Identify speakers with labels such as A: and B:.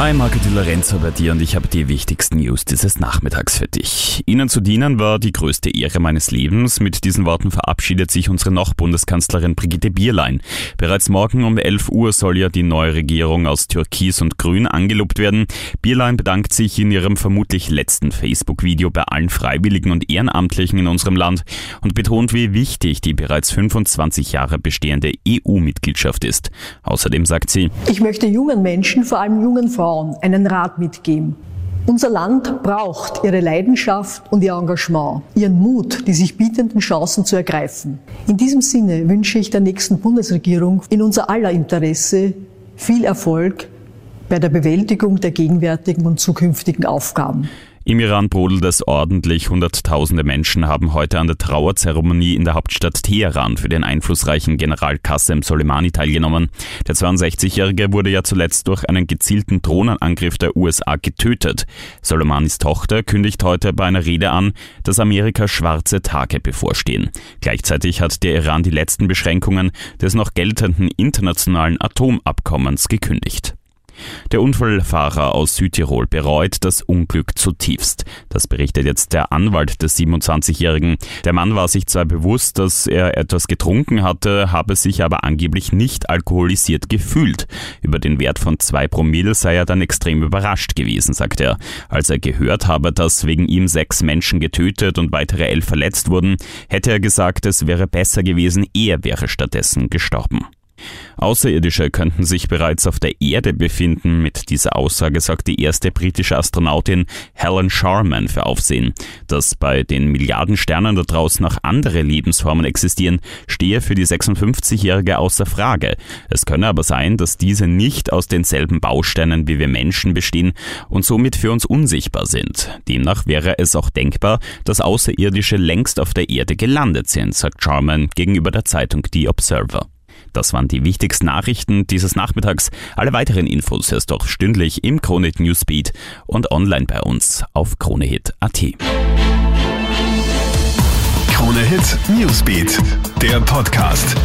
A: Hi, Marco Di Lorenzo bei dir und ich habe die wichtigsten News dieses Nachmittags für dich. Ihnen zu dienen war die größte Ehre meines Lebens. Mit diesen Worten verabschiedet sich unsere noch Bundeskanzlerin Brigitte Bierlein. Bereits morgen um 11 Uhr soll ja die neue Regierung aus Türkis und Grün angelobt werden. Bierlein bedankt sich in ihrem vermutlich letzten Facebook-Video bei allen Freiwilligen und Ehrenamtlichen in unserem Land und betont, wie wichtig die bereits 25 Jahre bestehende EU-Mitgliedschaft ist. Außerdem sagt sie,
B: ich möchte jungen Menschen, vor allem jungen Frauen, Frauen einen Rat mitgeben. Unser Land braucht ihre Leidenschaft und ihr Engagement, ihren Mut, die sich bietenden Chancen zu ergreifen. In diesem Sinne wünsche ich der nächsten Bundesregierung in unser aller Interesse viel Erfolg bei der Bewältigung der gegenwärtigen und zukünftigen Aufgaben.
A: Im Iran brodelt es ordentlich. Hunderttausende Menschen haben heute an der Trauerzeremonie in der Hauptstadt Teheran für den einflussreichen General Qasem Soleimani teilgenommen. Der 62-Jährige wurde ja zuletzt durch einen gezielten Drohnenangriff der USA getötet. Soleimanis Tochter kündigt heute bei einer Rede an, dass Amerika schwarze Tage bevorstehen. Gleichzeitig hat der Iran die letzten Beschränkungen des noch geltenden internationalen Atomabkommens gekündigt. Der Unfallfahrer aus Südtirol bereut das Unglück zutiefst. Das berichtet jetzt der Anwalt des 27-Jährigen. Der Mann war sich zwar bewusst, dass er etwas getrunken hatte, habe sich aber angeblich nicht alkoholisiert gefühlt. Über den Wert von zwei Promille sei er dann extrem überrascht gewesen, sagt er. Als er gehört habe, dass wegen ihm sechs Menschen getötet und weitere elf verletzt wurden, hätte er gesagt, es wäre besser gewesen, er wäre stattdessen gestorben. Außerirdische könnten sich bereits auf der Erde befinden. Mit dieser Aussage sagt die erste britische Astronautin Helen Sharman für Aufsehen. Dass bei den Milliarden Sternen da draußen noch andere Lebensformen existieren, stehe für die 56-Jährige außer Frage. Es könne aber sein, dass diese nicht aus denselben Bausteinen wie wir Menschen bestehen und somit für uns unsichtbar sind. Demnach wäre es auch denkbar, dass Außerirdische längst auf der Erde gelandet sind, sagt Sharman gegenüber der Zeitung The Observer. Das waren die wichtigsten Nachrichten dieses Nachmittags. Alle weiteren Infos hörst du auch stündlich im Kronehit Newsbeat und online bei uns auf kronehit.at.
C: Kronehit Newsbeat, der Podcast.